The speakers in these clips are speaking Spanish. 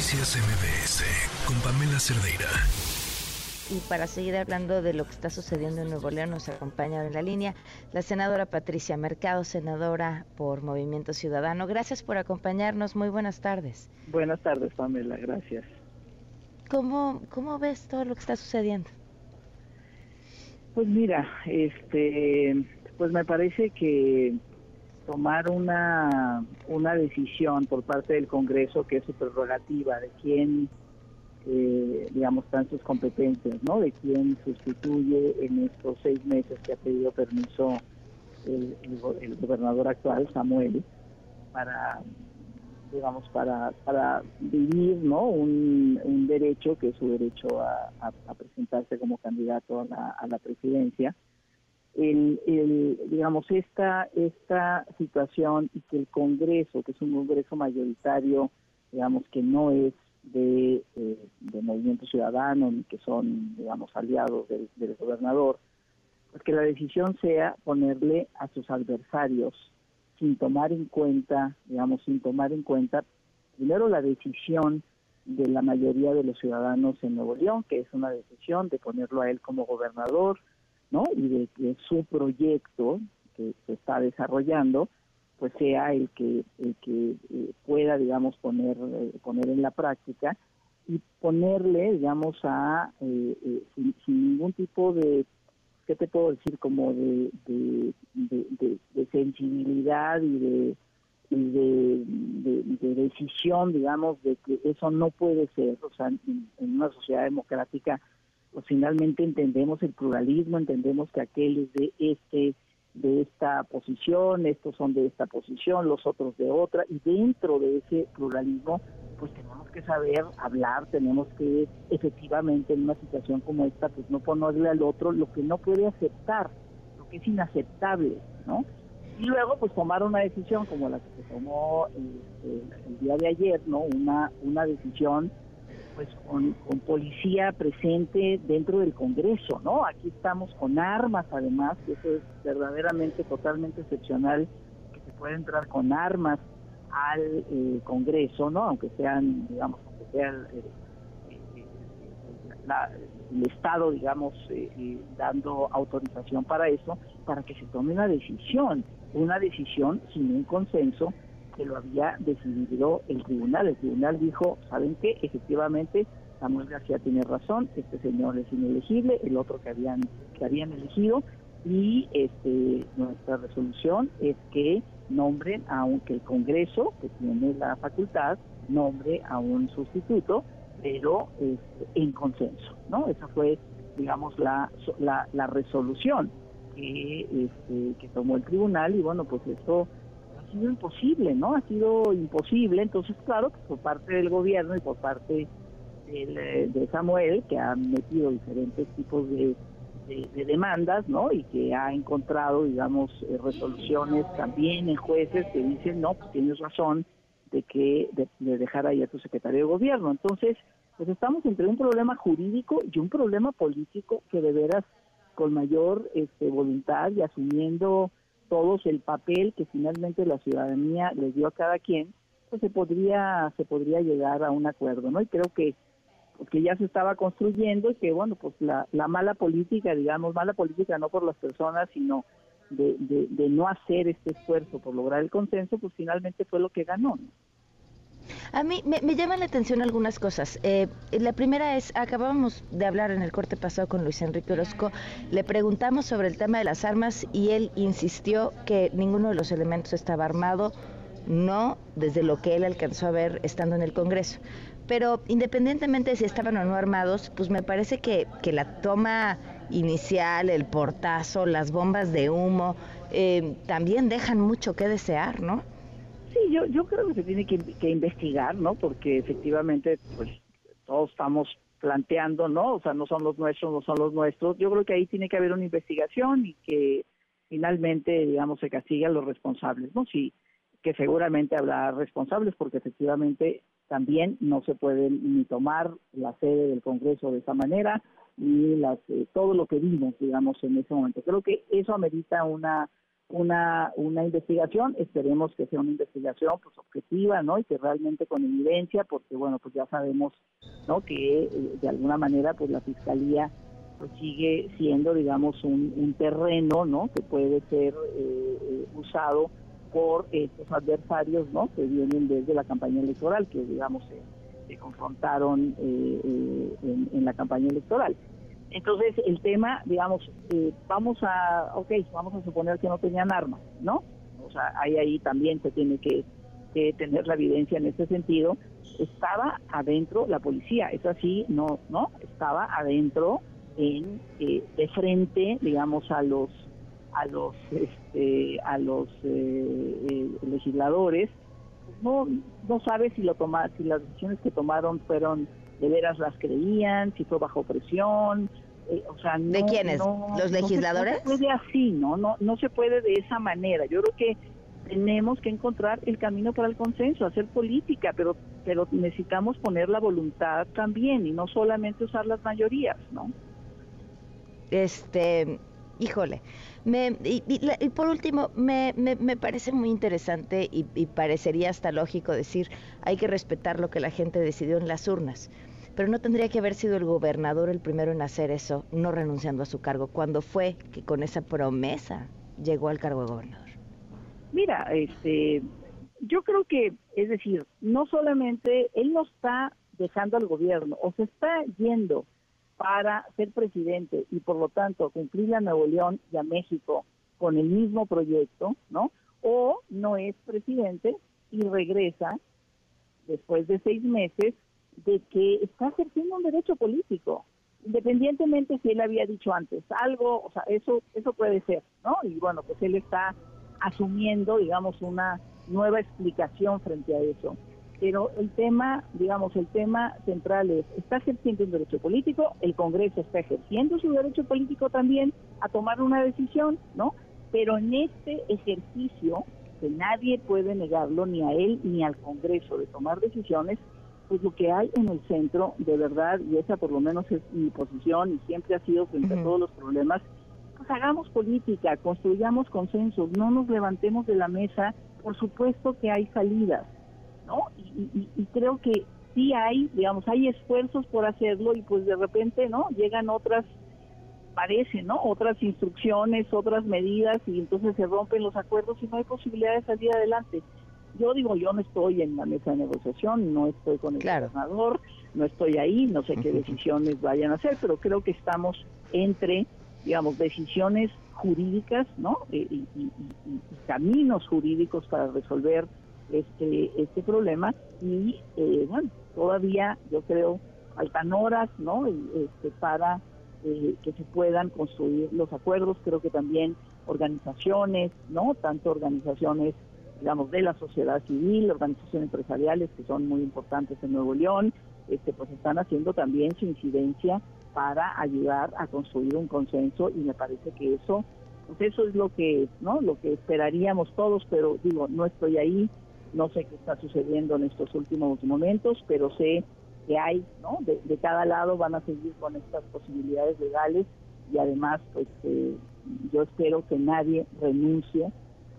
Noticias MBS con Pamela Cerdeira. Y para seguir hablando de lo que está sucediendo en Nuevo León, nos acompaña en la línea la senadora Patricia Mercado, senadora por Movimiento Ciudadano. Gracias por acompañarnos. Muy buenas tardes. Buenas tardes, Pamela. Gracias. ¿Cómo, cómo ves todo lo que está sucediendo? Pues mira, este, pues me parece que tomar una, una decisión por parte del Congreso, que es su prerrogativa, de quién, eh, digamos, están sus competencias, ¿no? De quién sustituye en estos seis meses que ha pedido permiso el, gobernador actual, Samuel, para, digamos, para, para vivir, ¿no? Un, un derecho que es su derecho a, a, presentarse como candidato a la, a la presidencia el, digamos esta esta situación y que el Congreso que es un Congreso mayoritario digamos que no es de, eh, de Movimiento Ciudadano ni que son digamos aliados del, del gobernador pues que la decisión sea ponerle a sus adversarios sin tomar en cuenta digamos sin tomar en cuenta primero la decisión de la mayoría de los ciudadanos en Nuevo León que es una decisión de ponerlo a él como gobernador ¿no? Y de que su proyecto que se está desarrollando pues sea el que el que eh, pueda digamos poner eh, poner en la práctica y ponerle digamos a eh, sin, ningún tipo de qué te puedo decir como de de, sensibilidad y de de, decisión digamos de que eso no puede ser o sea en una sociedad democrática pues finalmente entendemos el pluralismo, entendemos que aquel es de este de esta posición, estos son de esta posición, los otros de otra, y dentro de ese pluralismo, pues tenemos que saber hablar, tenemos que efectivamente en una situación como esta, pues no ponerle al otro lo que no puede aceptar, lo que es inaceptable, ¿no? Y luego, pues tomar una decisión como la que se tomó este, el día de ayer, ¿no? Una, una decisión pues con, policía presente dentro del Congreso, ¿no? Aquí estamos con armas además, que eso es verdaderamente totalmente excepcional, que se puede entrar con armas al eh, Congreso, ¿no? Aunque sean, digamos, aunque sea el, Estado, digamos, eh, dando autorización para eso, para que se tome una decisión, una decisión sin un consenso que lo había decidido el tribunal. El tribunal dijo, ¿saben qué? Efectivamente, Samuel García tiene razón, este señor es inelegible, el otro que habían, que habían elegido, y este nuestra resolución es que nombren, aunque el Congreso, que tiene la facultad, nombre a un sustituto, pero este, en consenso, ¿no? Esa fue, digamos, la, la, la resolución que, este, que tomó el tribunal y bueno, pues eso ha sido imposible, ¿no? Ha sido imposible. Entonces, claro, por parte del gobierno y por parte eh, de Samuel, que ha metido diferentes tipos de, demandas, ¿no? Y que ha encontrado, digamos, eh, resoluciones también en jueces que dicen, no, pues tienes razón de que de, dejar ahí a tu secretario de gobierno. Entonces, pues estamos entre un problema jurídico y un problema político que de veras con mayor este, voluntad y asumiendo todos el papel que finalmente la ciudadanía les dio a cada quien, pues se podría se podría llegar a un acuerdo, ¿no? Y creo que que ya se estaba construyendo y que bueno, pues la, la mala política, digamos, mala política no por las personas, sino de, de, no hacer este esfuerzo por lograr el consenso, pues finalmente fue lo que ganó. A mí me, me, llaman la atención algunas cosas. Eh, la primera es, acabamos de hablar en el corte pasado con Luis Enrique Orozco, le preguntamos sobre el tema de las armas y él insistió que ninguno de los elementos estaba armado, no desde lo que él alcanzó a ver estando en el Congreso. Pero independientemente de si estaban o no armados, pues me parece que, que la toma inicial, el portazo, las bombas de humo, eh, también dejan mucho que desear, ¿no? Sí, yo, yo creo que se tiene que, investigar, ¿no? Porque efectivamente, pues todos estamos planteando, ¿no? O sea, no son los nuestros, no son los nuestros. Yo creo que ahí tiene que haber una investigación y que finalmente, digamos, se castigue a los responsables, ¿no? Sí, que seguramente habrá responsables porque efectivamente también no se puede ni tomar la sede del Congreso de esa manera ni las eh, todo lo que vimos, digamos, en ese momento. Creo que eso amerita una una, una investigación, esperemos que sea una investigación pues objetiva, ¿no? Y que realmente con evidencia, porque bueno, pues ya sabemos, ¿no? Que eh, de alguna manera pues la fiscalía pues sigue siendo, digamos, un, un terreno, ¿no? Que puede ser eh, eh, usado por estos adversarios, ¿no? Que vienen desde la campaña electoral, que digamos se, confrontaron en, en la campaña electoral. Entonces, el tema, digamos, eh, vamos a, ok, vamos a suponer que no tenían armas, ¿no? O sea, ahí, ahí también se tiene que, tener la evidencia en ese sentido. Estaba adentro la policía, es así, no, no, estaba adentro en eh, de frente, digamos, a los a los este, a los eh, legisladores. No no sabe si lo toma, si las decisiones que tomaron fueron de veras las creían, si fue bajo presión, eh, o sea, ¿De quiénes? ¿Los legisladores? No se, puede así, ¿no? ¿no? No se puede de esa manera. Yo creo que tenemos que encontrar el camino para el consenso, hacer política, pero pero necesitamos poner la voluntad también y no solamente usar las mayorías, ¿no? Este, híjole, me, y, por último, me, me, parece muy interesante y, y, parecería hasta lógico decir, hay que respetar lo que la gente decidió en las urnas pero no tendría que haber sido el gobernador el primero en hacer eso, no renunciando a su cargo, cuando fue que con esa promesa llegó al cargo de gobernador. Mira, este, yo creo que, es decir, no solamente él no está dejando al gobierno, o se está yendo para ser presidente y por lo tanto cumplir a Nuevo León y a México con el mismo proyecto, ¿no? O no es presidente y regresa después de seis meses de que está ejerciendo un derecho político, independientemente si él había dicho antes algo, o sea, eso eso puede ser, ¿no? Y bueno, pues él está asumiendo, digamos, una nueva explicación frente a eso. Pero el tema, digamos, el tema central es, está ejerciendo un derecho político, el Congreso está ejerciendo su derecho político también a tomar una decisión, ¿no? Pero en este ejercicio, que nadie puede negarlo, ni a él ni al Congreso, de tomar decisiones, pues lo que hay en el centro, de verdad, y esa por lo menos es mi posición y siempre ha sido frente a todos los problemas, pues hagamos política, construyamos consensos, no nos levantemos de la mesa, por supuesto que hay salidas, ¿no? Y, y creo que sí hay, digamos, hay esfuerzos por hacerlo y pues de repente, ¿no? Llegan otras parece, ¿no? Otras instrucciones, otras medidas y entonces se rompen los acuerdos y no hay posibilidad de salir adelante. Yo digo, yo no estoy en la mesa de negociación, no estoy con el gobernador, no estoy ahí, no sé qué decisiones vayan a hacer, pero creo que estamos entre, digamos, decisiones jurídicas, ¿no? Eh, y, caminos jurídicos para resolver este este problema y eh, bueno, todavía yo creo faltan horas, ¿no? Este, para eh, que se puedan construir los acuerdos. Creo que también organizaciones, ¿no? Tanto organizaciones digamos, de la sociedad civil, organizaciones empresariales que son muy importantes en Nuevo León, este, pues están haciendo también su incidencia para ayudar a construir un consenso y me parece que eso, pues eso es lo que, ¿no? Lo que esperaríamos todos, pero digo, no estoy ahí, no sé qué está sucediendo en estos últimos momentos, pero sé que hay, ¿no? De, cada lado van a seguir con estas posibilidades legales y además, pues eh, yo espero que nadie renuncie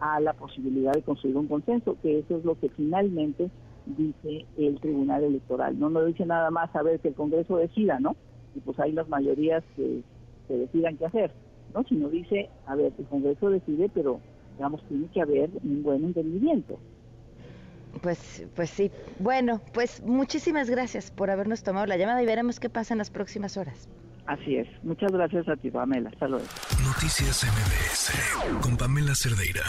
a la posibilidad de construir un consenso, que eso es lo que finalmente dice el Tribunal Electoral. No nos dice nada más a ver que el Congreso decida, ¿no? Y pues hay las mayorías que, se decidan qué hacer, ¿no? Sino dice, a ver, el Congreso decide, pero digamos, tiene que haber un buen entendimiento. Pues, pues sí. Bueno, pues muchísimas gracias por habernos tomado la llamada y veremos qué pasa en las próximas horas. Así es. Muchas gracias a ti, Pamela. Hasta luego. Noticias MBS con Pamela Cerdeira.